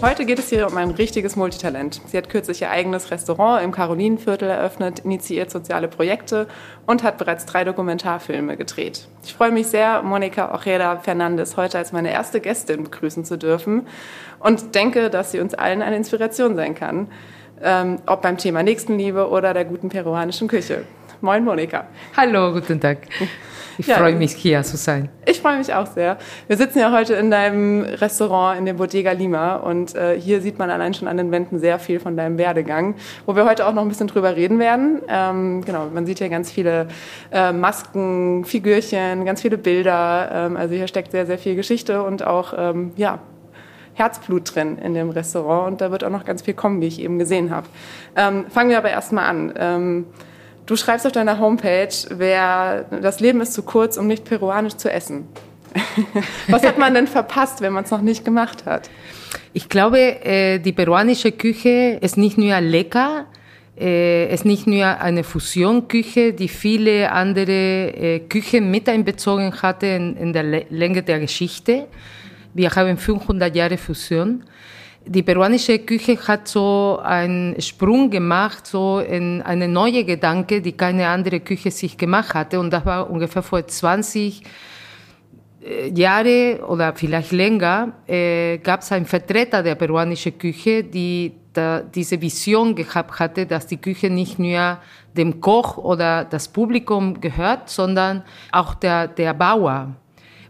Heute geht es hier um ein richtiges Multitalent. Sie hat kürzlich ihr eigenes Restaurant im Karolinenviertel eröffnet, initiiert soziale Projekte und hat bereits drei Dokumentarfilme gedreht. Ich freue mich sehr, Monika Ojeda Fernandes heute als meine erste Gästin begrüßen zu dürfen und denke, dass sie uns allen eine Inspiration sein kann, ähm, ob beim Thema Nächstenliebe oder der guten peruanischen Küche. Moin, Monika. Hallo, guten Tag. Ich ja, freue mich, hier zu sein. Ich freue mich auch sehr. Wir sitzen ja heute in deinem Restaurant in der Bodega Lima und äh, hier sieht man allein schon an den Wänden sehr viel von deinem Werdegang, wo wir heute auch noch ein bisschen drüber reden werden. Ähm, genau, man sieht hier ganz viele äh, Masken, Figürchen, ganz viele Bilder. Ähm, also hier steckt sehr, sehr viel Geschichte und auch, ähm, ja, Herzblut drin in dem Restaurant und da wird auch noch ganz viel kommen, wie ich eben gesehen habe. Ähm, fangen wir aber erstmal an. Ähm, Du schreibst auf deiner Homepage, wer, das Leben ist zu kurz, um nicht peruanisch zu essen. Was hat man denn verpasst, wenn man es noch nicht gemacht hat? Ich glaube, äh, die peruanische Küche ist nicht nur lecker, äh, ist nicht nur eine Fusionküche, die viele andere äh, Küchen mit einbezogen hatte in, in der Länge der Geschichte. Wir haben 500 Jahre Fusion die peruanische Küche hat so einen Sprung gemacht, so in eine neue Gedanke, die keine andere Küche sich gemacht hatte. Und das war ungefähr vor 20 äh, Jahre oder vielleicht länger, äh, gab es einen Vertreter der peruanischen Küche, die da, diese Vision gehabt hatte, dass die Küche nicht nur dem Koch oder das Publikum gehört, sondern auch der, der Bauer.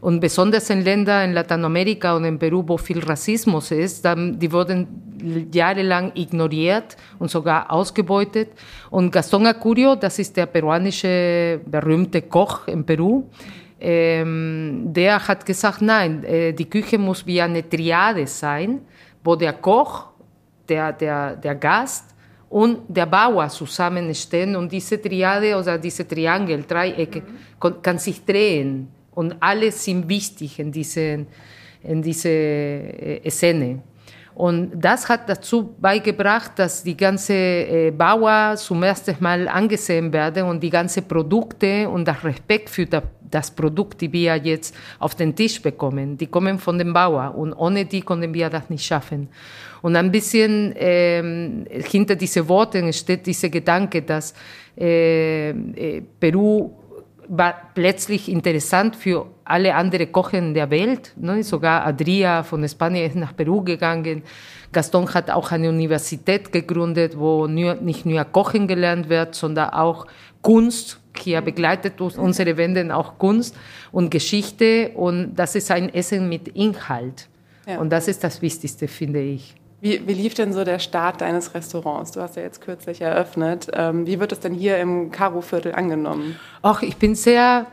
Und besonders in Ländern in Lateinamerika und in Peru, wo viel Rassismus ist, dann, die wurden jahrelang ignoriert und sogar ausgebeutet. Und Gaston Acurio, das ist der peruanische berühmte Koch in Peru, ähm, der hat gesagt, nein, äh, die Küche muss wie eine Triade sein, wo der Koch, der, der, der Gast und der Bauer zusammenstehen und diese Triade oder diese Triangel, Dreiecke, mhm. kann sich drehen und alle sind wichtig in diese, in diese äh, Szene. Und das hat dazu beigebracht, dass die ganze äh, Bauer zum ersten Mal angesehen werden und die ganzen Produkte und der Respekt für das Produkt, die wir jetzt auf den Tisch bekommen, die kommen von dem Bauer und ohne die konnten wir das nicht schaffen. Und ein bisschen ähm, hinter diesen Worten steht dieser Gedanke, dass äh, äh Peru war plötzlich interessant für alle anderen Kochen der Welt. Ne? Sogar Adria von Spanien ist nach Peru gegangen. Gaston hat auch eine Universität gegründet, wo nur, nicht nur Kochen gelernt wird, sondern auch Kunst. Hier begleitet unsere Wände auch Kunst und Geschichte. Und das ist ein Essen mit Inhalt. Ja. Und das ist das Wichtigste, finde ich. Wie, wie, lief denn so der Start deines Restaurants? Du hast ja jetzt kürzlich eröffnet. Ähm, wie wird es denn hier im Karo-Viertel angenommen? Ach, ich bin sehr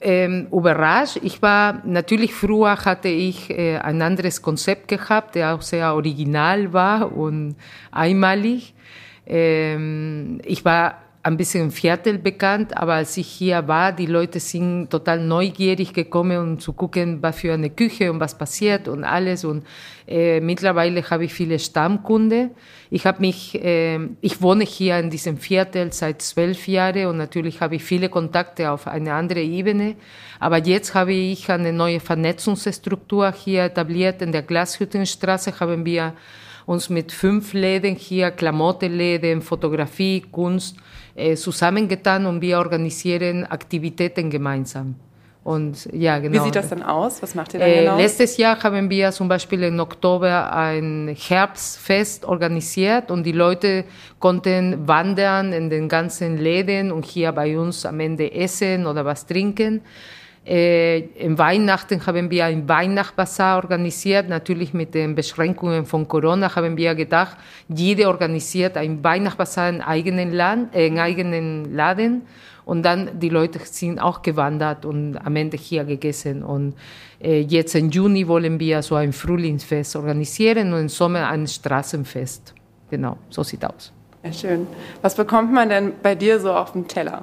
ähm, überrascht. Ich war, natürlich früher hatte ich äh, ein anderes Konzept gehabt, der auch sehr original war und einmalig. Ähm, ich war ein bisschen Viertel bekannt, aber als ich hier war, die Leute sind total neugierig gekommen, um zu gucken, was für eine Küche und was passiert und alles. Und äh, mittlerweile habe ich viele Stammkunde. Ich habe mich, äh, ich wohne hier in diesem Viertel seit zwölf Jahren und natürlich habe ich viele Kontakte auf eine andere Ebene. Aber jetzt habe ich eine neue Vernetzungsstruktur hier etabliert. In der Glashüttenstraße haben wir uns mit fünf Läden hier, Klamottenläden, Fotografie, Kunst, äh, zusammengetan und wir organisieren Aktivitäten gemeinsam. Und ja, genau. Wie sieht das denn aus? Was macht ihr da genau? Äh, letztes Jahr haben wir zum Beispiel im Oktober ein Herbstfest organisiert und die Leute konnten wandern in den ganzen Läden und hier bei uns am Ende essen oder was trinken. Äh, Im Weihnachten haben wir ein Weihnachtsbasar organisiert. Natürlich mit den Beschränkungen von Corona haben wir gedacht, jeder organisiert ein Weihnachtsbasar in eigenen, Land, äh, in eigenen Laden. Und dann die Leute sind auch gewandert und am Ende hier gegessen. Und äh, jetzt im Juni wollen wir so ein Frühlingsfest organisieren und im Sommer ein Straßenfest. Genau, so sieht aus. Ja, schön. Was bekommt man denn bei dir so auf dem Teller?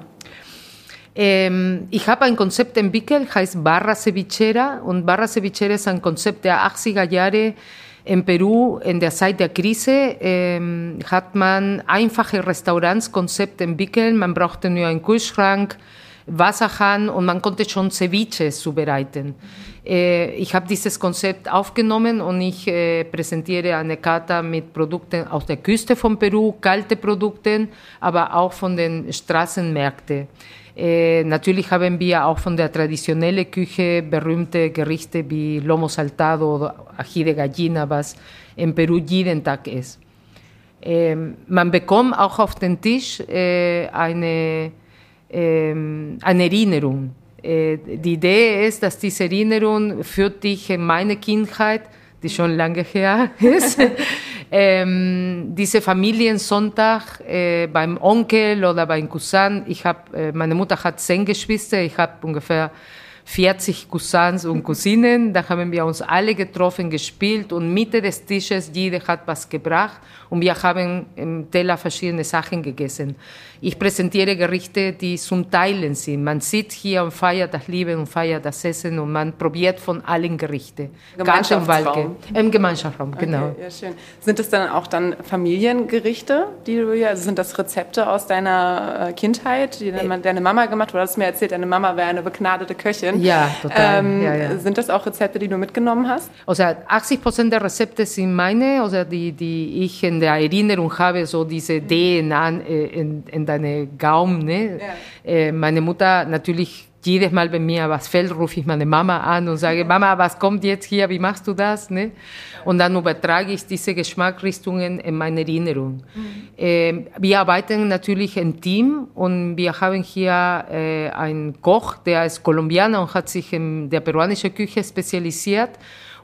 Ähm, ich habe ein Konzept entwickelt, heißt Barra Cevichera. Und Barra Cevichera ist ein Konzept der 80er Jahre in Peru in der Zeit der Krise ähm, hat man einfache Restaurantskonzepte entwickelt. Man brauchte nur einen Kühlschrank, Wasserhahn und man konnte schon Ceviche zubereiten. Äh, ich habe dieses Konzept aufgenommen und ich äh, präsentiere eine Karte mit Produkten aus der Küste von Peru, kalte Produkte, aber auch von den Straßenmärkten. Äh, natürlich haben wir auch von der traditionellen Küche berühmte Gerichte wie Lomo Saltado oder Ají de Gallina, was in Peru jeden Tag ist. Äh, man bekommt auch auf den Tisch äh, eine, ähm, eine Erinnerung. Äh, die Idee ist, dass diese Erinnerung führt dich in meine Kindheit, die schon lange her ist, ähm, diese Familiensonntag äh, beim Onkel oder beim Cousin. Ich hab, äh, meine Mutter hat zehn Geschwister, ich habe ungefähr 40 Cousins und Cousinen. Da haben wir uns alle getroffen, gespielt und Mitte des Tisches, jeder hat was gebracht und wir haben im Teller verschiedene Sachen gegessen. Ich präsentiere Gerichte, die zum Teilen sind. Man sitzt hier und feiert das Leben und feiert das Essen und man probiert von allen Gerichten. Gemeinschaftsraum. Im Gemeinschaftsraum, genau. Okay, ja, schön. Sind das dann auch dann Familiengerichte, die du hier, also sind das Rezepte aus deiner äh, Kindheit, die deine Mama gemacht hat? Du hast mir erzählt, deine Mama wäre eine begnadete Köchin. Ja, total. Ähm, ja, ja. Sind das auch Rezepte, die du mitgenommen hast? Also 80 Prozent der Rezepte sind meine, also die, die ich in der Erinnerung habe, so diese DNA in, in deine Gaumen. Ne? Ja. Äh, meine Mutter natürlich jedes Mal, wenn mir was fällt, rufe ich meine Mama an und sage, Mama, was kommt jetzt hier, wie machst du das? Ne? Und dann übertrage ich diese Geschmacksrichtungen in meine Erinnerung. Mhm. Wir arbeiten natürlich im Team und wir haben hier äh, einen Koch, der ist Kolumbianer und hat sich in der peruanischen Küche spezialisiert.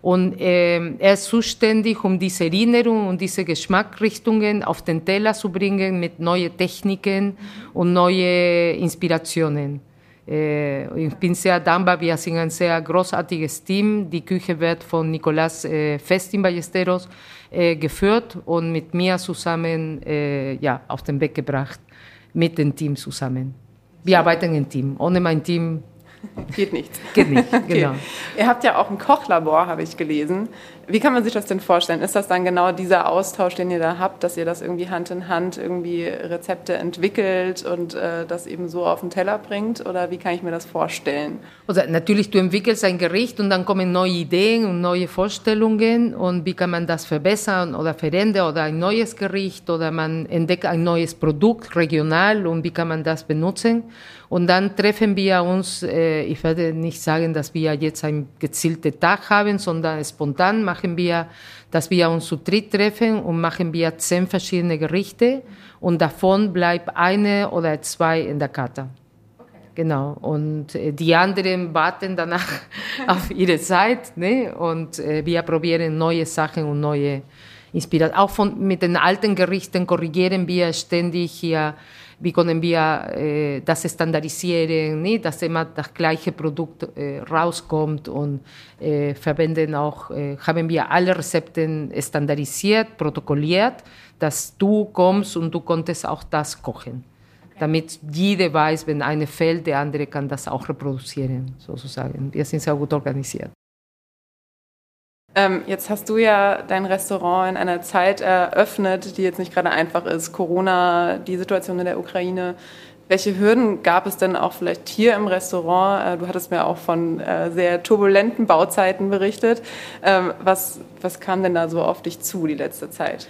Und äh, er ist zuständig, um diese Erinnerung und diese Geschmacksrichtungen auf den Teller zu bringen mit neuen Techniken und neuen Inspirationen. Ich bin sehr dankbar, wir sind ein sehr großartiges Team. Die Küche wird von Nicolás äh, Fest in Ballesteros äh, geführt und mit mir zusammen äh, ja, auf den Weg gebracht, mit dem Team zusammen. Wir arbeiten im Team. Ohne mein Team Geht nichts. Geht nicht, genau. Okay. Ihr habt ja auch ein Kochlabor, habe ich gelesen. Wie kann man sich das denn vorstellen? Ist das dann genau dieser Austausch, den ihr da habt, dass ihr das irgendwie Hand in Hand irgendwie Rezepte entwickelt und äh, das eben so auf den Teller bringt? Oder wie kann ich mir das vorstellen? Also natürlich, du entwickelst ein Gericht und dann kommen neue Ideen und neue Vorstellungen und wie kann man das verbessern oder verändern oder ein neues Gericht oder man entdeckt ein neues Produkt regional und wie kann man das benutzen? Und dann treffen wir uns, äh, ich werde nicht sagen, dass wir jetzt einen gezielten Tag haben, sondern spontan machen wir, dass wir uns zu dritt treffen und machen wir zehn verschiedene Gerichte und davon bleibt eine oder zwei in der Karte. Genau. Und äh, die anderen warten danach auf ihre Zeit. Ne? Und äh, wir probieren neue Sachen und neue Inspirationen. Auch von, mit den alten Gerichten korrigieren wir ständig hier wie können wir äh, das standardisieren, nicht? dass immer das gleiche Produkt äh, rauskommt und äh, verwenden auch, äh, haben wir alle Rezepte standardisiert, protokolliert, dass du kommst und du konntest auch das kochen. Damit jeder weiß, wenn eine fällt, der andere kann das auch reproduzieren, sozusagen. Wir sind sehr gut organisiert. Ähm, jetzt hast du ja dein Restaurant in einer Zeit eröffnet, die jetzt nicht gerade einfach ist. Corona, die Situation in der Ukraine. Welche Hürden gab es denn auch vielleicht hier im Restaurant? Äh, du hattest mir auch von äh, sehr turbulenten Bauzeiten berichtet. Ähm, was, was kam denn da so auf dich zu die letzte Zeit?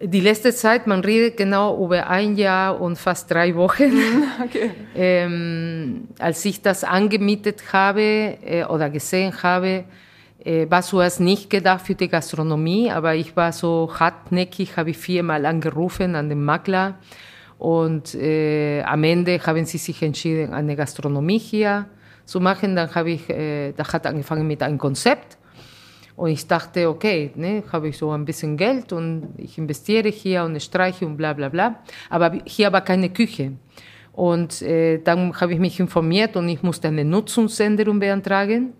Die letzte Zeit, man redet genau über ein Jahr und fast drei Wochen. Okay. Ähm, als ich das angemietet habe äh, oder gesehen habe, war zuerst nicht gedacht für die Gastronomie, aber ich war so hartnäckig, habe ich viermal angerufen an den Makler und äh, am Ende haben sie sich entschieden, eine Gastronomie hier zu machen. Dann habe ich, äh, da hat angefangen mit einem Konzept und ich dachte, okay, ne, habe ich so ein bisschen Geld und ich investiere hier und streiche und bla bla bla. Aber hier war keine Küche. Und äh, dann habe ich mich informiert und ich musste eine Nutzungsänderung beantragen.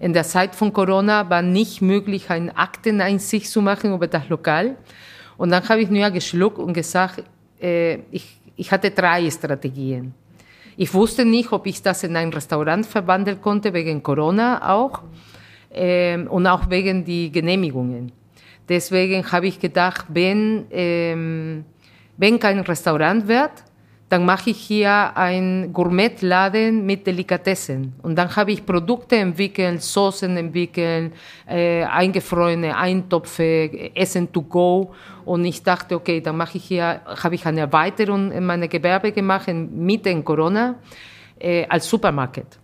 In der Zeit von Corona war nicht möglich, eine Akteneinsicht zu machen über das Lokal. Und dann habe ich nur geschluckt und gesagt, äh, ich, ich hatte drei Strategien. Ich wusste nicht, ob ich das in ein Restaurant verwandeln konnte, wegen Corona auch ähm, und auch wegen die Genehmigungen. Deswegen habe ich gedacht, wenn, ähm, wenn kein Restaurant wird, dann mache ich hier einen Gourmetladen mit Delikatessen. Und dann habe ich Produkte entwickelt, Soßen entwickelt, äh, eingefrorene Eintopfe, Essen to go. Und ich dachte, okay, dann mache ich hier, habe ich eine Erweiterung in meine Gewerbe gemacht, in Mitte in Corona, äh, als Supermarkt.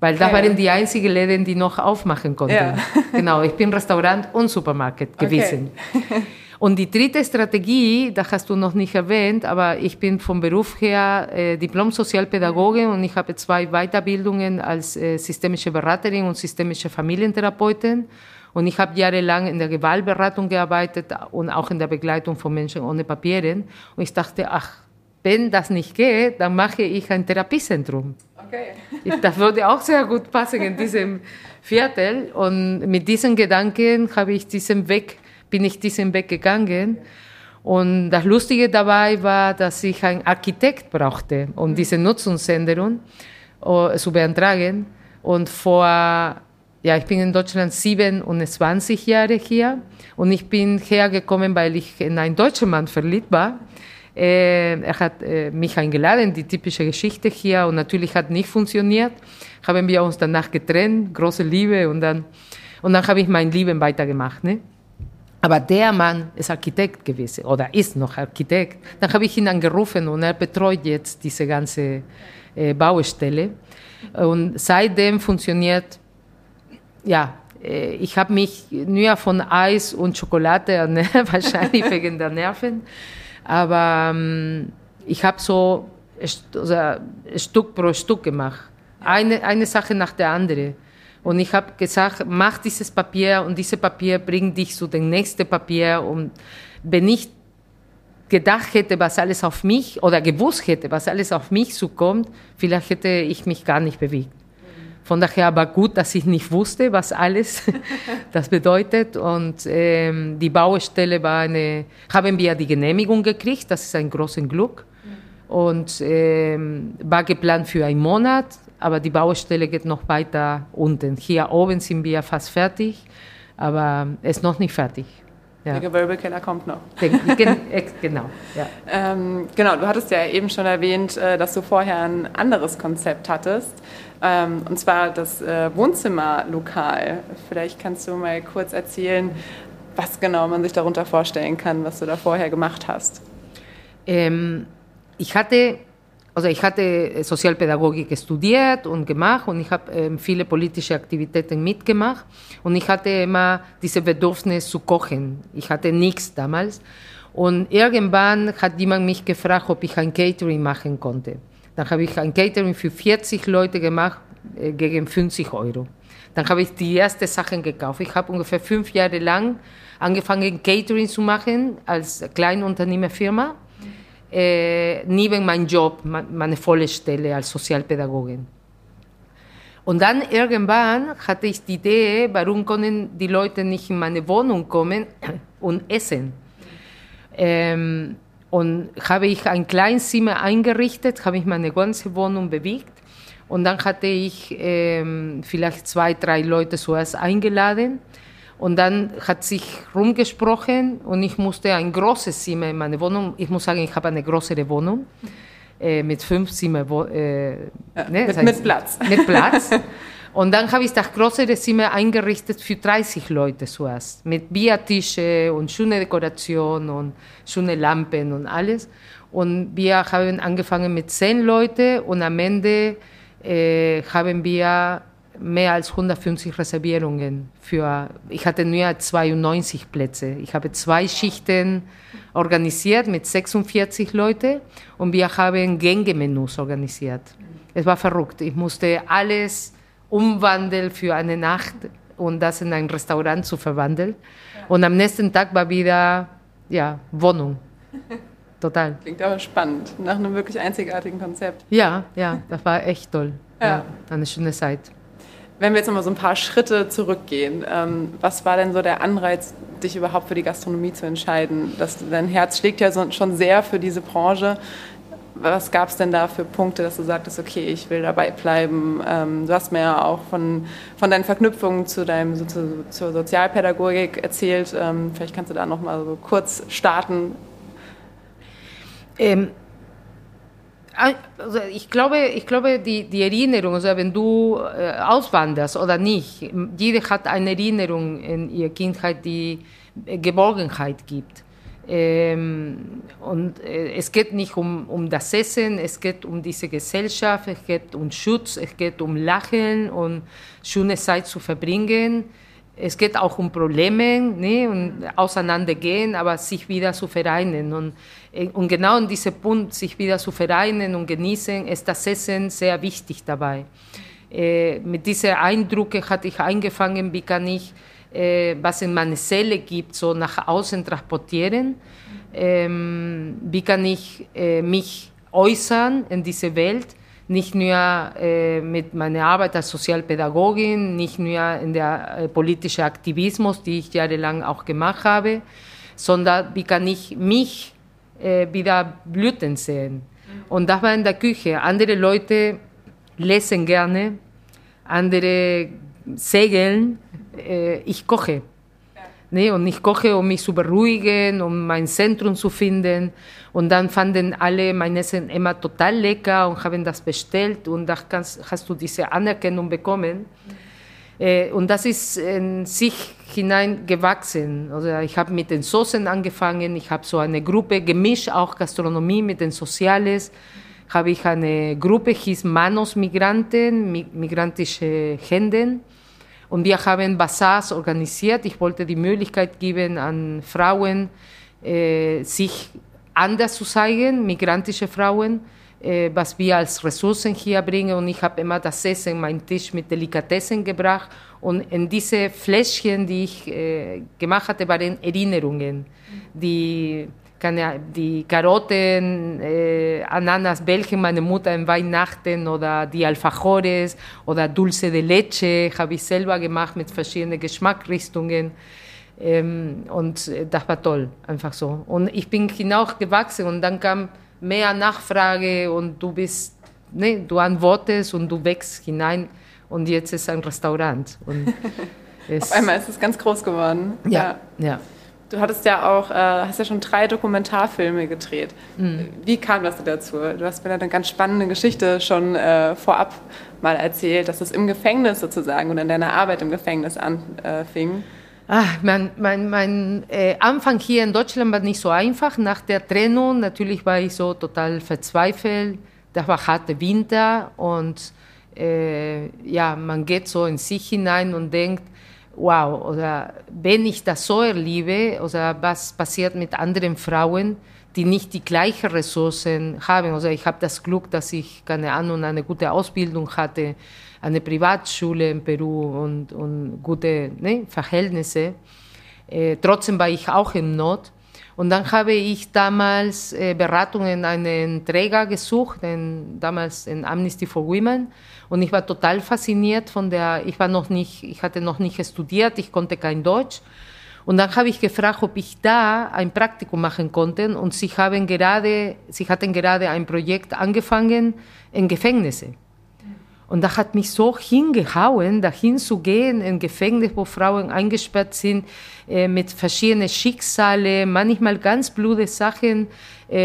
Weil okay. da waren die einzigen Läden, die noch aufmachen konnten. Ja. genau, ich bin Restaurant und Supermarkt gewesen. Okay. Und die dritte Strategie, da hast du noch nicht erwähnt, aber ich bin vom Beruf her äh, Diplom-Sozialpädagoge und ich habe zwei Weiterbildungen als äh, systemische Beraterin und systemische Familientherapeutin. Und ich habe jahrelang in der Gewaltberatung gearbeitet und auch in der Begleitung von Menschen ohne Papieren. Und ich dachte, ach, wenn das nicht geht, dann mache ich ein Therapiezentrum. Okay. Das würde auch sehr gut passen in diesem Viertel. Und mit diesen Gedanken habe ich diesen Weg bin ich diesen Weg gegangen. Und das Lustige dabei war, dass ich einen Architekt brauchte, um diese Nutzungsänderung uh, zu beantragen. Und vor, ja, ich bin in Deutschland 27 Jahre hier und ich bin hergekommen, weil ich in einen deutschen Mann verliebt war. Äh, er hat äh, mich eingeladen, die typische Geschichte hier und natürlich hat nicht funktioniert. Haben wir uns danach getrennt, große Liebe und dann, und dann habe ich mein Leben weitergemacht. Ne? Aber der Mann ist Architekt gewesen oder ist noch Architekt. Dann habe ich ihn angerufen und er betreut jetzt diese ganze äh, Baustelle. Und seitdem funktioniert, ja, äh, ich habe mich nur von Eis und Schokolade ernährt, wahrscheinlich wegen der Nerven. Aber ähm, ich habe so also, Stück pro Stück gemacht. Eine, eine Sache nach der anderen. Und ich habe gesagt, mach dieses Papier und dieses Papier bringt dich zu dem nächsten Papier. Und wenn ich gedacht hätte, was alles auf mich oder gewusst hätte, was alles auf mich zukommt, vielleicht hätte ich mich gar nicht bewegt. Von daher aber gut, dass ich nicht wusste, was alles das bedeutet. Und ähm, die Baustelle war eine, haben wir die Genehmigung gekriegt, das ist ein großes Glück. Und ähm, war geplant für einen Monat, aber die Baustelle geht noch weiter unten. Hier oben sind wir fast fertig, aber es ist noch nicht fertig. Ja. Der Gewölbekeller kommt noch. genau. Ja. Ähm, genau, du hattest ja eben schon erwähnt, äh, dass du vorher ein anderes Konzept hattest, ähm, und zwar das äh, Wohnzimmerlokal. Vielleicht kannst du mal kurz erzählen, was genau man sich darunter vorstellen kann, was du da vorher gemacht hast. Ähm, ich hatte also ich hatte Sozialpädagogik studiert und gemacht und ich habe ähm, viele politische Aktivitäten mitgemacht und ich hatte immer diese Bedürfnis zu kochen. Ich hatte nichts damals und irgendwann hat jemand mich gefragt, ob ich ein Catering machen konnte. Dann habe ich ein Catering für 40 Leute gemacht äh, gegen 50 Euro. Dann habe ich die ersten Sachen gekauft. Ich habe ungefähr fünf Jahre lang angefangen, Catering zu machen als Kleinunternehmerfirma äh, neben meinem Job, meine volle Stelle als Sozialpädagogin. Und dann irgendwann hatte ich die Idee, warum können die Leute nicht in meine Wohnung kommen und essen. Ähm, und habe ich ein kleines Zimmer eingerichtet, habe ich meine ganze Wohnung bewegt. Und dann hatte ich ähm, vielleicht zwei, drei Leute zuerst eingeladen. Und dann hat sich rumgesprochen und ich musste ein großes Zimmer in meine Wohnung. Ich muss sagen, ich habe eine größere Wohnung äh, mit fünf Zimmer. Äh, ja, ne, mit, mit, Platz. Mit Platz. Und dann habe ich das größere Zimmer eingerichtet für 30 Leute zuerst. Mit Biertische und schöne Dekoration und schöne Lampen und alles. Und wir haben angefangen mit 10 Leuten und am Ende äh, haben wir mehr als 150 Reservierungen für, ich hatte nur 92 Plätze. Ich habe zwei Schichten organisiert mit 46 Leuten und wir haben Gängemenüs organisiert. Es war verrückt. Ich musste alles umwandeln für eine Nacht und das in ein Restaurant zu verwandeln. Und am nächsten Tag war wieder ja, Wohnung. Total. Klingt aber spannend, nach einem wirklich einzigartigen Konzept. Ja, ja, das war echt toll. Ja. ja eine schöne Zeit. Wenn wir jetzt nochmal so ein paar Schritte zurückgehen, ähm, was war denn so der Anreiz, dich überhaupt für die Gastronomie zu entscheiden? Das, dein Herz schlägt ja schon sehr für diese Branche. Was gab es denn da für Punkte, dass du sagtest, okay, ich will dabei bleiben? Ähm, du hast mir ja auch von, von deinen Verknüpfungen zu deinem, so, zu, zur Sozialpädagogik erzählt. Ähm, vielleicht kannst du da nochmal so kurz starten. Ähm, also ich glaube, ich glaube die, die Erinnerung, also wenn du äh, auswanderst oder nicht, jeder hat eine Erinnerung in ihrer Kindheit, die Geborgenheit gibt. Ähm, und äh, es geht nicht um, um das Essen, es geht um diese Gesellschaft, es geht um Schutz, es geht um Lachen und schöne Zeit zu verbringen. Es geht auch um Probleme ne, und auseinandergehen, aber sich wieder zu vereinen. Und, äh, und genau in diesem Punkt, sich wieder zu vereinen und genießen, ist das Essen sehr wichtig dabei. Äh, mit diesen Eindrücken hatte ich angefangen, wie kann ich, äh, was in meiner Seele gibt, so nach außen transportieren. Ähm, wie kann ich äh, mich äußern in diese Welt nicht nur äh, mit meiner Arbeit als Sozialpädagogin, nicht nur in der äh, politischen Aktivismus, die ich jahrelang auch gemacht habe, sondern wie kann ich mich äh, wieder blüten sehen. Und das war in der Küche. Andere Leute lesen gerne, andere segeln, äh, ich koche. Ne? Und ich koche, um mich zu beruhigen, um mein Zentrum zu finden. Und dann fanden alle mein Essen immer total lecker und haben das bestellt und da kannst, hast du diese Anerkennung bekommen. Äh, und das ist in sich hinein gewachsen. Also ich habe mit den Soßen angefangen, ich habe so eine Gruppe gemischt, auch Gastronomie mit den Soziales. Habe ich eine Gruppe, hieß Manos Migranten, migrantische Hände. Und wir haben Bazars organisiert. Ich wollte die Möglichkeit geben an Frauen, äh, sich anders zu zeigen, migrantische Frauen, äh, was wir als Ressourcen hier bringen. Und ich habe immer das Essen, meinen Tisch mit Delikatessen gebracht. Und in diese Fläschchen, die ich äh, gemacht hatte, waren Erinnerungen, die die Karotten, äh, Ananas, welche meine Mutter in Weihnachten oder die Alfajores oder Dulce de Leche habe ich selber gemacht mit verschiedenen Geschmacksrichtungen. Ähm, und das war toll, einfach so. Und ich bin hinausgewachsen und dann kam mehr Nachfrage und du bist, ne, du antwortest und du wächst hinein und jetzt ist ein Restaurant. Und Auf einmal ist es ganz groß geworden. Ja, ja. ja. Du hattest ja auch, äh, hast ja schon drei Dokumentarfilme gedreht. Mhm. Wie kam das dazu? Du hast mir eine ganz spannende Geschichte schon äh, vorab mal erzählt, dass es im Gefängnis sozusagen und in deiner Arbeit im Gefängnis anfing. Äh, Ah, mein, mein, mein äh, Anfang hier in Deutschland war nicht so einfach. Nach der Trennung natürlich war ich so total verzweifelt. Das war harte Winter und äh, ja, man geht so in sich hinein und denkt, wow, oder wenn ich das so erlebe, oder was passiert mit anderen Frauen, die nicht die gleichen Ressourcen haben. Also ich habe das Glück, dass ich, keine Ahnung, eine gute Ausbildung hatte eine Privatschule in Peru und, und gute ne, Verhältnisse. Äh, trotzdem war ich auch in Not. Und dann habe ich damals äh, Beratung in einen Träger gesucht, in, damals in Amnesty for Women. Und ich war total fasziniert von der, ich war noch nicht, ich hatte noch nicht studiert, ich konnte kein Deutsch. Und dann habe ich gefragt, ob ich da ein Praktikum machen konnte. Und sie haben gerade, sie hatten gerade ein Projekt angefangen in Gefängnisse. Und das hat mich so hingehauen, dahin zu gehen, in Gefängnis, wo Frauen eingesperrt sind, äh, mit verschiedenen Schicksalen, manchmal ganz blöde Sachen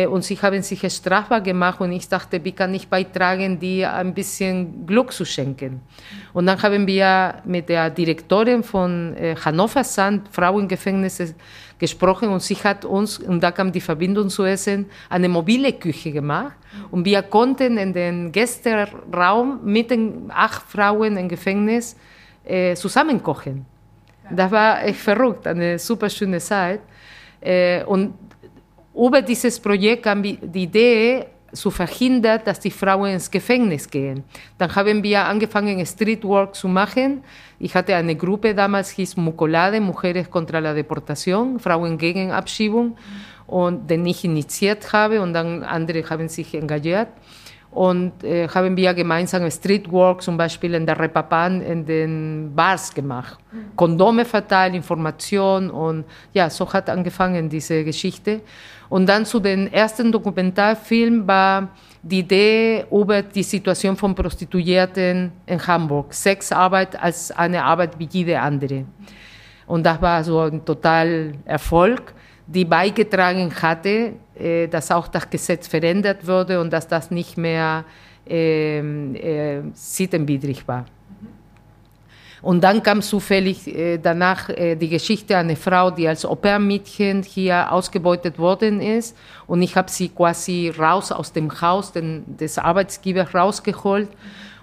und sie haben sich strafbar gemacht und ich dachte, wie kann ich beitragen, die ein bisschen Glück zu schenken. Und dann haben wir mit der Direktorin von äh, Hannover Sand Frauengefängnis gesprochen und sie hat uns, und da kam die Verbindung zu Essen, eine mobile Küche gemacht. Und wir konnten in den Gästeraum mit den acht Frauen im Gefängnis äh, zusammen kochen. Das war echt verrückt, eine super schöne Zeit. Äh, und über dieses Projekt kam die Idee, zu verhindern, dass die Frauen ins Gefängnis gehen. Dann haben wir angefangen, Streetwork zu machen. Ich hatte eine Gruppe damals, hieß Mucolade, Mujeres contra la Deportación, Frauen gegen Abschiebung, und den ich initiiert habe und dann andere haben sich engagiert. Und äh, haben wir gemeinsam Streetwork zum Beispiel in der Repapan in den Bars gemacht. Kondome verteilt, Information und ja, so hat angefangen diese Geschichte. Und dann zu den ersten Dokumentarfilm war die Idee über die Situation von Prostituierten in Hamburg. Sexarbeit als eine Arbeit wie jede andere. Und das war so ein total Erfolg, die beigetragen hatte, äh, dass auch das Gesetz verändert wurde und dass das nicht mehr äh, äh, sittenwidrig war. Und dann kam zufällig äh, danach äh, die Geschichte einer Frau, die als Au-pair-Mädchen hier ausgebeutet worden ist. Und ich habe sie quasi raus aus dem Haus den, des Arbeitgebers rausgeholt.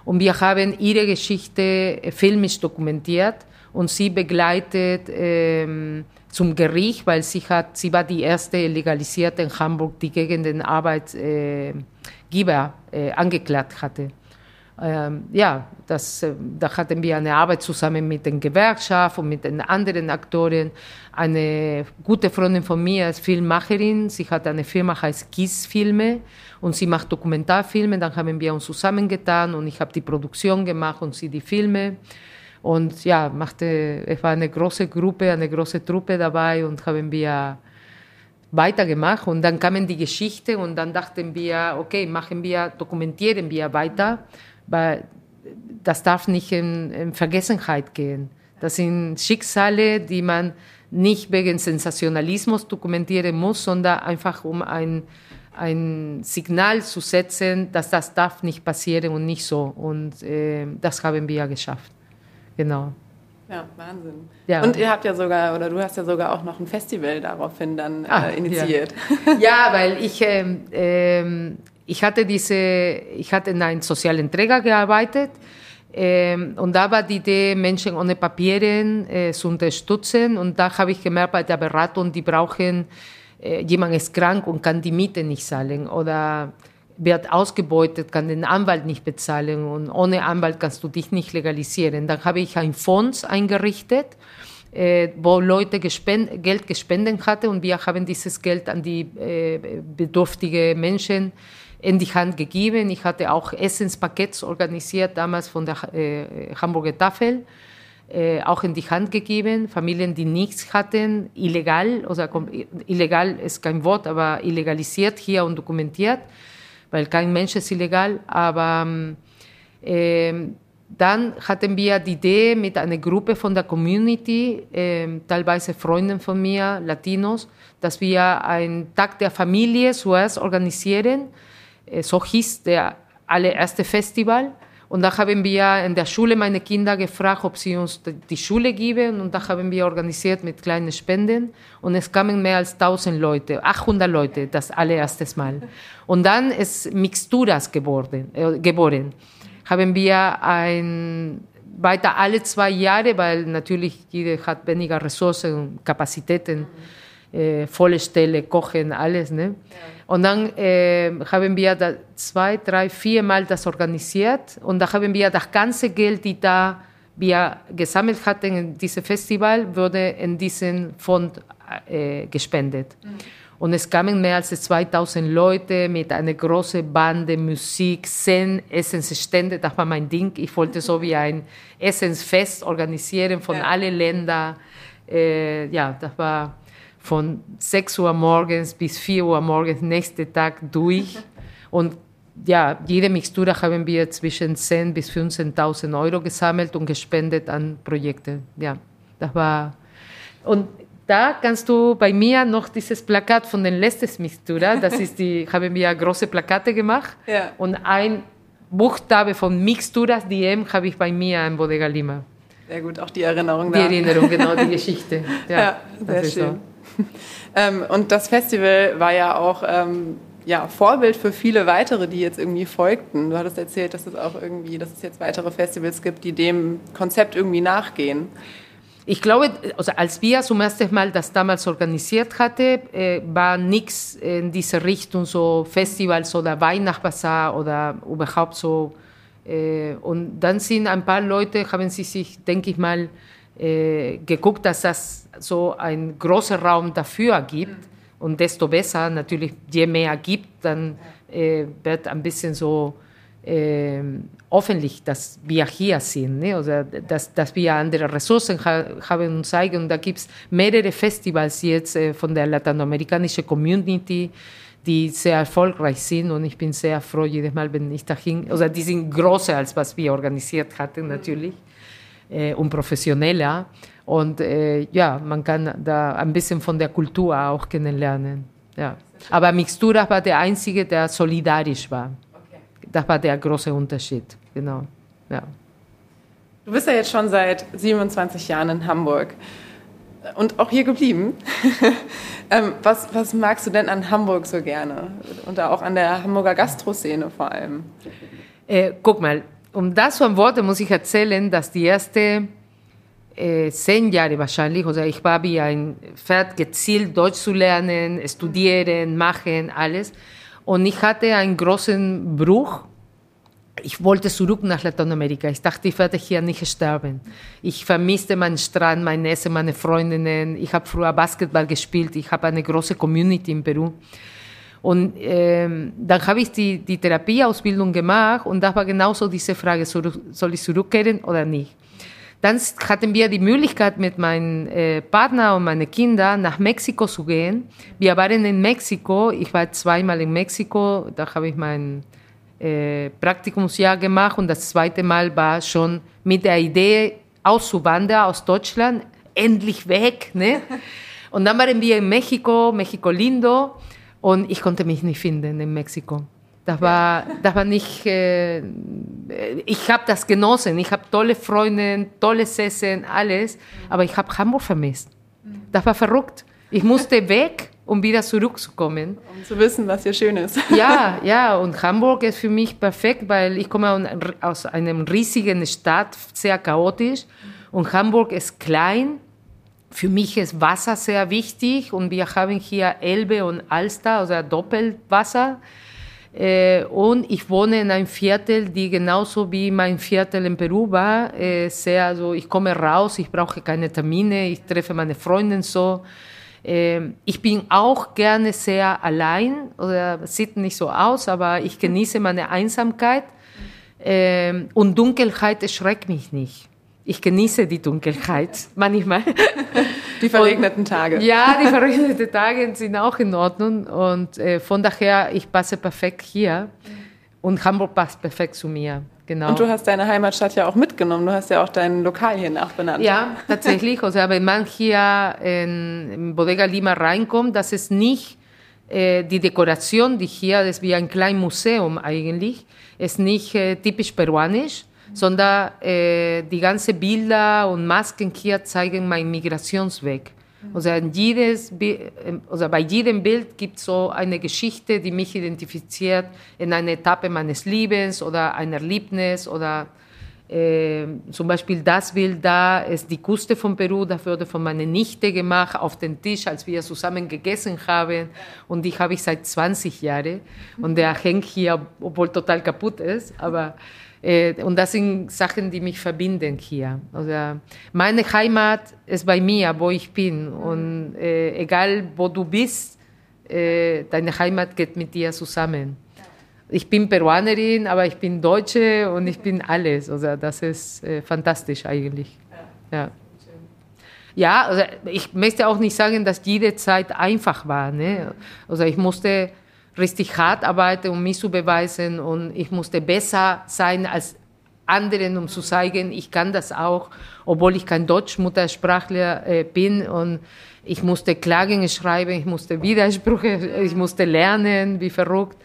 Und wir haben ihre Geschichte äh, filmisch dokumentiert und sie begleitet ähm, zum Gericht, weil sie, hat, sie war die erste Legalisierte in Hamburg, die gegen den Arbeitgeber äh, angeklagt hatte. Ähm, ja, das, äh, da hatten wir eine Arbeit zusammen mit den Gewerkschaften und mit den anderen Akteuren. Eine gute Freundin von mir ist Filmmacherin. Sie hat eine Firma, heißt Kiss Filme und sie macht Dokumentarfilme. Dann haben wir uns zusammengetan und ich habe die Produktion gemacht und sie die Filme. Und ja, machte, es war eine große Gruppe, eine große Truppe dabei und haben wir weitergemacht. Und dann kamen die Geschichte und dann dachten wir, okay, machen wir, dokumentieren wir weiter weil das darf nicht in, in Vergessenheit gehen. Das sind Schicksale, die man nicht wegen Sensationalismus dokumentieren muss, sondern einfach um ein, ein Signal zu setzen, dass das darf nicht passieren und nicht so. Und äh, das haben wir geschafft. Genau. Ja, Wahnsinn. Ja. Und ihr habt ja sogar, oder du hast ja sogar auch noch ein Festival daraufhin dann ah, äh, initiiert. Ja. ja, weil ich ähm, ich hatte diese, ich hatte in einem sozialen Träger gearbeitet ähm, und da war die Idee, Menschen ohne Papieren äh, zu unterstützen. Und da habe ich gemerkt bei der Beratung, die brauchen, äh, jemand ist krank und kann die Miete nicht zahlen. Oder wird ausgebeutet, kann den Anwalt nicht bezahlen. Und ohne Anwalt kannst du dich nicht legalisieren. Dann habe ich ein Fonds eingerichtet, äh, wo Leute gespend Geld gespendet hatten und wir haben dieses Geld an die äh, bedürftige Menschen in die Hand gegeben. Ich hatte auch Essenspakets organisiert, damals von der äh, Hamburger Tafel, äh, auch in die Hand gegeben. Familien, die nichts hatten, illegal, also illegal ist kein Wort, aber illegalisiert hier und dokumentiert, weil kein Mensch ist illegal. Aber äh, dann hatten wir die Idee mit einer Gruppe von der Community, äh, teilweise Freunden von mir, Latinos, dass wir einen Tag der Familie zuerst organisieren so hieß der allererste Festival. Und da haben wir in der Schule meine Kinder gefragt, ob sie uns die Schule geben. Und da haben wir organisiert mit kleinen Spenden. Und es kamen mehr als 1000 Leute, 800 Leute, das allererste Mal. Und dann ist Mixturas geworden, äh, geboren. Haben wir ein, weiter alle zwei Jahre, weil natürlich jeder hat weniger Ressourcen und Kapazitäten, äh, volle Stelle, kochen, alles. Ne? Ja. Und dann äh, haben wir da zwei, drei, vier Mal das organisiert und da haben wir das ganze Geld, die da wir gesammelt hatten in diesem Festival, wurde in diesen Fonds äh, gespendet. Mhm. Und es kamen mehr als 2000 Leute mit einer großen Bande, Musik, Zen, Essensstände. Das war mein Ding. Ich wollte so wie ein Essensfest organisieren von ja. allen Ländern. Äh, ja, das war von 6 Uhr morgens bis 4 Uhr morgens, nächsten Tag durch. Und ja, jede Mixtur haben wir zwischen 10.000 bis 15.000 Euro gesammelt und gespendet an Projekte. Ja, das war. Und da kannst du bei mir noch dieses Plakat von den Lestes Mistura, das ist die, haben wir große Plakate gemacht. Ja. Und ein Buchstabe von Mixturas DM habe ich bei mir in Bodega Lima. Sehr gut, auch die Erinnerung da. Die Erinnerung, genau, die Geschichte. Ja, ja sehr schön. So. ähm, und das Festival war ja auch ähm, ja, Vorbild für viele weitere, die jetzt irgendwie folgten. Du hattest erzählt, dass es auch irgendwie, dass es jetzt weitere Festivals gibt, die dem Konzept irgendwie nachgehen. Ich glaube, also als wir zum ersten Mal das damals organisiert hatten, äh, war nichts in dieser Richtung, so Festivals oder Weihnachtsbasar oder überhaupt so. Äh, und dann sind ein paar Leute, haben sie sich, denke ich mal, äh, geguckt, dass das so ein großer Raum dafür gibt. Und desto besser, natürlich, je mehr gibt, dann äh, wird ein bisschen so äh, öffentlich, dass wir hier sind, ne? oder dass, dass wir andere Ressourcen ha haben und zeigen. Und da gibt es mehrere Festivals jetzt äh, von der lateinamerikanischen Community, die sehr erfolgreich sind. Und ich bin sehr froh jedes Mal, wenn ich dahin, also die sind größer als was wir organisiert hatten natürlich äh, und professioneller. Und äh, ja, man kann da ein bisschen von der Kultur auch kennenlernen. Ja. Aber Mixtura war der einzige, der solidarisch war. Das war der große Unterschied, genau. Ja. Du bist ja jetzt schon seit 27 Jahren in Hamburg und auch hier geblieben. ähm, was, was magst du denn an Hamburg so gerne? Und auch an der Hamburger Gastroszene vor allem? Äh, guck mal, um das zu antworten, muss ich erzählen, dass die erste äh, zehn Jahre wahrscheinlich, also ich war wie ein Pferd gezielt, Deutsch zu lernen, studieren, machen, alles. Und ich hatte einen großen Bruch. Ich wollte zurück nach Lateinamerika. Ich dachte, ich werde hier nicht sterben. Ich vermisste meinen Strand, mein Essen, meine Freundinnen. Ich habe früher Basketball gespielt. Ich habe eine große Community in Peru. Und ähm, dann habe ich die, die Therapieausbildung gemacht und da war genauso diese Frage, soll, ich zurückkehren oder nicht? Dann hatten wir die Möglichkeit, mit meinem äh, Partner und meinen Kindern nach Mexiko zu gehen. Wir waren in Mexiko, ich war zweimal in Mexiko, da habe ich mein äh, Praktikumsjahr gemacht und das zweite Mal war schon mit der Idee, auszuwandern aus Deutschland, endlich weg. Ne? Und dann waren wir in Mexiko, Mexiko Lindo, und ich konnte mich nicht finden in Mexiko. Das war, das war nicht, äh, ich habe das genossen. Ich habe tolle Freunde, tolles Essen, alles. Aber ich habe Hamburg vermisst. Das war verrückt. Ich musste weg, um wieder zurückzukommen. Um zu wissen, was hier schön ist. Ja, ja. Und Hamburg ist für mich perfekt, weil ich komme aus einem riesigen Stadt, sehr chaotisch. Und Hamburg ist klein. Für mich ist Wasser sehr wichtig und wir haben hier Elbe und Alster, also Doppelwasser. Äh, und ich wohne in einem Viertel, die genauso wie mein Viertel in Peru war, äh, sehr, also ich komme raus, ich brauche keine Termine, ich treffe meine Freundin so. Äh, ich bin auch gerne sehr allein, oder sieht nicht so aus, aber ich genieße meine Einsamkeit. Äh, und Dunkelheit erschreckt mich nicht ich genieße die Dunkelheit manchmal. Die verregneten Tage. ja, die verregneten Tage sind auch in Ordnung und äh, von daher, ich passe perfekt hier und Hamburg passt perfekt zu mir. Genau. Und du hast deine Heimatstadt ja auch mitgenommen. Du hast ja auch dein Lokal hier nachbenannt. Ja, tatsächlich. Also wenn man hier in, in Bodega Lima reinkommt, das ist nicht äh, die Dekoration, die hier, ist wie ein kleines Museum eigentlich, ist nicht äh, typisch peruanisch, sondern äh, die ganzen Bilder und Masken hier zeigen meinen Migrationsweg. Also, jedes, also bei jedem Bild gibt es so eine Geschichte, die mich identifiziert in einer Etappe meines Lebens oder ein Erlebnis oder äh, zum Beispiel das Bild da ist die Küste von Peru, das wurde von meiner Nichte gemacht auf den Tisch, als wir zusammen gegessen haben und die habe ich seit 20 Jahren und der hängt hier, obwohl total kaputt ist, aber und das sind Sachen, die mich verbinden hier. Also meine Heimat ist bei mir, wo ich bin. Und äh, egal, wo du bist, äh, deine Heimat geht mit dir zusammen. Ich bin Peruanerin, aber ich bin Deutsche und ich bin alles. Also das ist äh, fantastisch eigentlich. Ja. Ja, also ich möchte auch nicht sagen, dass jede Zeit einfach war. Ne? Also ich musste richtig hart arbeiten, um mich zu beweisen und ich musste besser sein als anderen, um zu zeigen, ich kann das auch, obwohl ich kein Deutsch-Muttersprachler äh, bin und ich musste Klagen schreiben, ich musste Widersprüche, ich musste lernen, wie verrückt.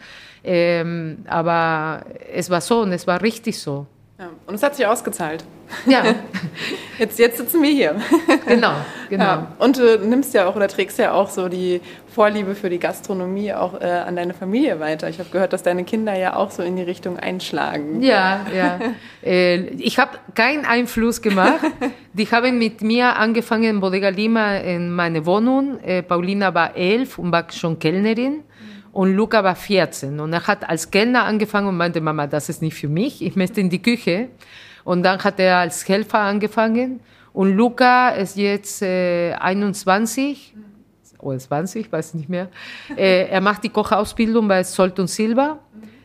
Ähm, aber es war so und es war richtig so. Ja, und es hat sich ausgezahlt. Ja. Jetzt, jetzt sitzen wir hier. Genau, genau. Ja, und du nimmst ja auch oder trägst ja auch so die Vorliebe für die Gastronomie auch äh, an deine Familie weiter. Ich habe gehört, dass deine Kinder ja auch so in die Richtung einschlagen. Ja, ja. äh, ich habe keinen Einfluss gemacht. Die haben mit mir angefangen in Bodega Lima in meine Wohnung. Äh, Paulina war elf und war schon Kellnerin und Luca war 14. Und er hat als Kellner angefangen und meinte, Mama, das ist nicht für mich, ich möchte in die Küche. Und dann hat er als Helfer angefangen. Und Luca ist jetzt äh, 21 oder 20, weiß nicht mehr. Äh, er macht die Kochausbildung bei Solt und Silber.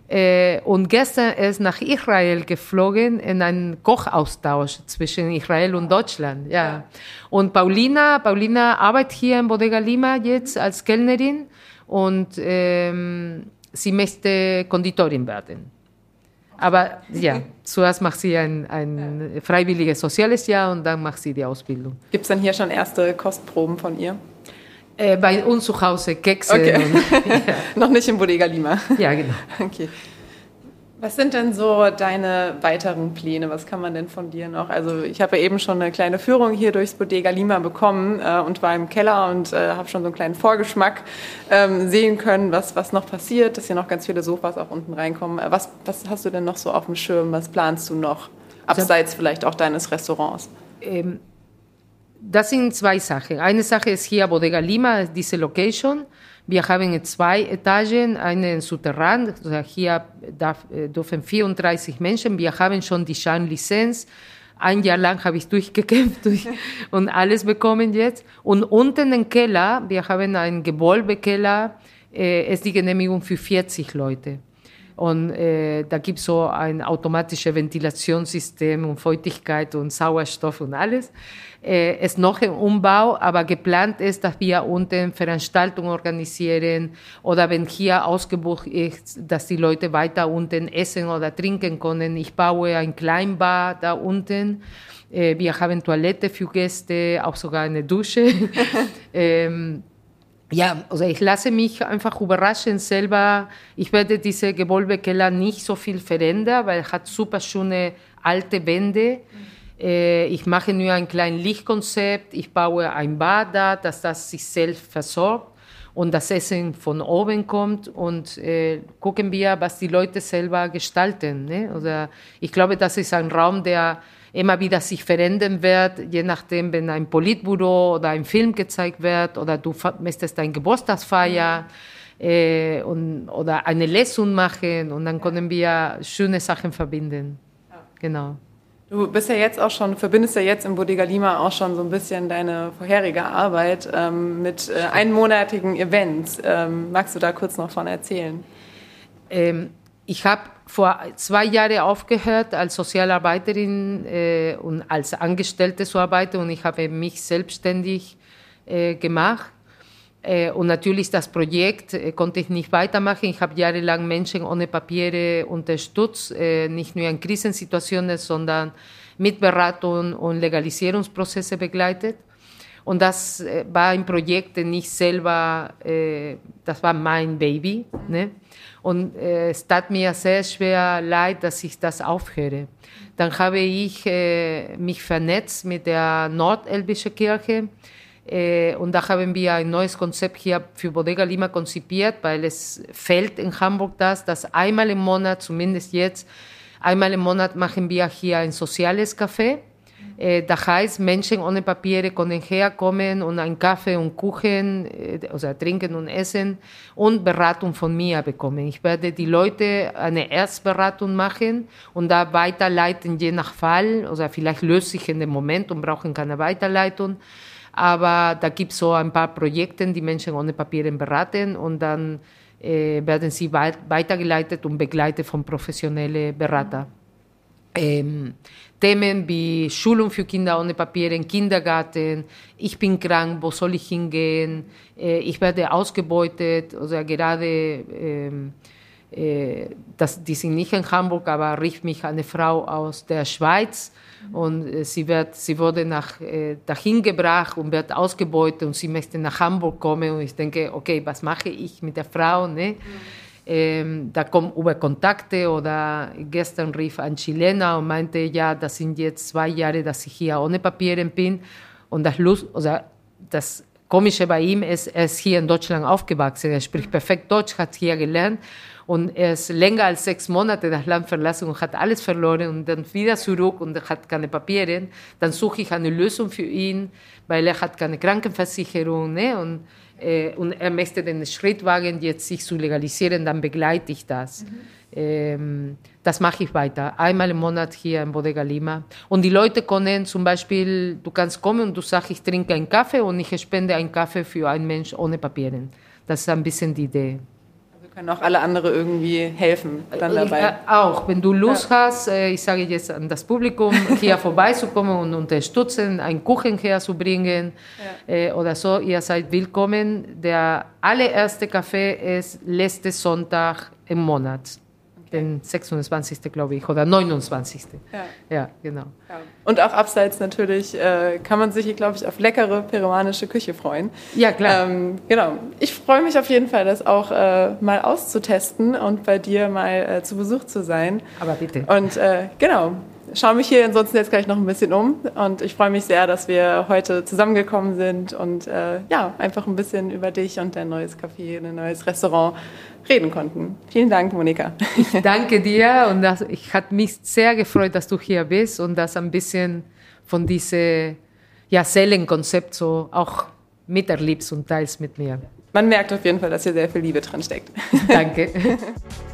Äh, und gestern ist nach Israel geflogen in einen Kochaustausch zwischen Israel und Deutschland. Ja. Und Paulina, Paulina arbeitet hier in Bodega Lima jetzt als Kellnerin und ähm, sie möchte Konditorin werden. Aber ja, zuerst macht sie ein, ein freiwilliges soziales Jahr und dann macht sie die Ausbildung. Gibt es dann hier schon erste Kostproben von ihr? Äh, bei uns zu Hause, Kekse. Okay. Und, ja. Noch nicht in Bodega Lima. Ja, genau. Okay. Was sind denn so deine weiteren Pläne? Was kann man denn von dir noch? Also ich habe ja eben schon eine kleine Führung hier durchs Bodega Lima bekommen äh, und war im Keller und äh, habe schon so einen kleinen Vorgeschmack ähm, sehen können, was, was noch passiert, dass hier noch ganz viele Sofas auch unten reinkommen. Äh, was, was hast du denn noch so auf dem Schirm? Was planst du noch? Abseits vielleicht auch deines Restaurants? Ähm, das sind zwei Sachen. Eine Sache ist hier Bodega Lima, diese Location. Wir haben zwei Etagen, einen Souterrain, also hier darf, äh, dürfen 34 Menschen. Wir haben schon die Schein-Lizenz. Ein Jahr lang habe ich durchgekämpft durch und alles bekommen jetzt. Und unten im Keller, wir haben einen Gewölbekeller, äh, ist die Genehmigung für 40 Leute. Und äh, da gibt es so ein automatisches Ventilationssystem und Feuchtigkeit und Sauerstoff und alles. Äh, es ist noch im Umbau, aber geplant ist, dass wir unten Veranstaltungen organisieren oder wenn hier ausgebucht ist, dass die Leute weiter unten essen oder trinken können. Ich baue ein Kleinbar da unten. Äh, wir haben Toilette für Gäste, auch sogar eine Dusche. ähm, ja, also ich lasse mich einfach überraschen selber. Ich werde diese Gewölbekeller nicht so viel verändern, weil er hat super schöne alte Wände. Äh, ich mache nur ein kleines Lichtkonzept. Ich baue ein Bad da, dass das sich selbst versorgt und das Essen von oben kommt und äh, gucken wir, was die Leute selber gestalten. Ne? Oder ich glaube, das ist ein Raum, der immer wieder sich verändern wird, je nachdem, wenn ein Politbüro oder ein Film gezeigt wird oder du möchtest dein Geburtstagsfeier äh, und, oder eine Lesung machen und dann können wir schöne Sachen verbinden. Genau. Du bist ja jetzt auch schon, verbindest ja jetzt im Bodega Lima auch schon so ein bisschen deine vorherige Arbeit ähm, mit äh, einmonatigen Events. Ähm, magst du da kurz noch von erzählen? Ähm, ich habe vor zwei Jahren aufgehört als Sozialarbeiterin äh, und als Angestellte zu arbeiten und ich habe mich selbstständig äh, gemacht. Äh, und natürlich das Projekt äh, konnte ich nicht weitermachen. Ich habe jahrelang Menschen ohne Papiere unterstützt, äh, nicht nur in Krisensituationen, sondern mit Beratung und Legalisierungsprozesse begleitet. Und das war ein Projekt, das ich selber, das war mein Baby. Ne? Und es tat mir sehr schwer leid, dass ich das aufhöre. Dann habe ich mich vernetzt mit der Nordelbischen Kirche. Äh, und da haben wir ein neues Konzept hier für Bodega Lima konzipiert, weil es fällt in Hamburg das, dass einmal im Monat, zumindest jetzt, einmal im Monat machen wir hier ein soziales Café äh, das heißt, Menschen ohne Papiere können herkommen und einen Kaffee und Kuchen, also trinken und essen und Beratung von mir bekommen. Ich werde die Leute eine Erstberatung machen und da weiterleiten, je nach Fall. Also vielleicht löst sich in dem Moment und brauchen keine Weiterleitung. Aber da gibt es so ein paar Projekte, die Menschen ohne Papiere beraten und dann äh, werden sie weitergeleitet und begleitet von professionellen Beratern. Ähm, Themen wie Schulung für Kinder ohne Papiere im Kindergarten, ich bin krank, wo soll ich hingehen, äh, ich werde ausgebeutet oder gerade ähm, äh, das, die sind nicht in Hamburg, aber rief mich eine Frau aus der Schweiz und äh, sie, wird, sie wurde nach, äh, dahin gebracht und wird ausgebeutet und sie möchte nach Hamburg kommen und ich denke, okay, was mache ich mit der Frau? Ne? Mhm. Ähm, da kommen über Kontakte oder gestern rief ein Chilener und meinte, ja, das sind jetzt zwei Jahre, dass ich hier ohne Papiere bin und das, Lust, oder das Komische bei ihm ist, er ist hier in Deutschland aufgewachsen, er spricht perfekt Deutsch, hat hier gelernt und er ist länger als sechs Monate das Land verlassen und hat alles verloren und dann wieder zurück und hat keine Papiere. Dann suche ich eine Lösung für ihn, weil er hat keine Krankenversicherung ne? und, äh, und er möchte den Schritt wagen, jetzt sich zu legalisieren, dann begleite ich das. Mhm. Ähm, das mache ich weiter, einmal im Monat hier in Bodega Lima. Und die Leute können zum Beispiel, du kannst kommen und du sagst, ich trinke einen Kaffee und ich spende einen Kaffee für einen Menschen ohne Papiere. Das ist ein bisschen die Idee können auch alle andere irgendwie helfen dann dabei. Äh, auch, wenn du Lust ja. hast, äh, ich sage jetzt an das Publikum, hier vorbeizukommen und unterstützen, einen Kuchen herzubringen ja. äh, oder so, ihr seid willkommen. Der allererste Kaffee ist letzten Sonntag im Monat den 26. glaube ich, oder 29. Ja, ja genau. Ja. Und auch abseits natürlich äh, kann man sich, glaube ich, auf leckere peruanische Küche freuen. Ja, klar. Ähm, genau. Ich freue mich auf jeden Fall, das auch äh, mal auszutesten und bei dir mal äh, zu Besuch zu sein. Aber bitte. Und äh, genau, schaue mich hier ansonsten jetzt gleich noch ein bisschen um und ich freue mich sehr, dass wir heute zusammengekommen sind und äh, ja, einfach ein bisschen über dich und dein neues Café, dein neues Restaurant reden konnten. Vielen Dank, Monika. Ich danke dir und das, ich hat mich sehr gefreut, dass du hier bist und das ein bisschen von diesem ja, Seelenkonzept so auch miterlebst und teilst mit mir. Man merkt auf jeden Fall, dass hier sehr viel Liebe drin steckt. Danke.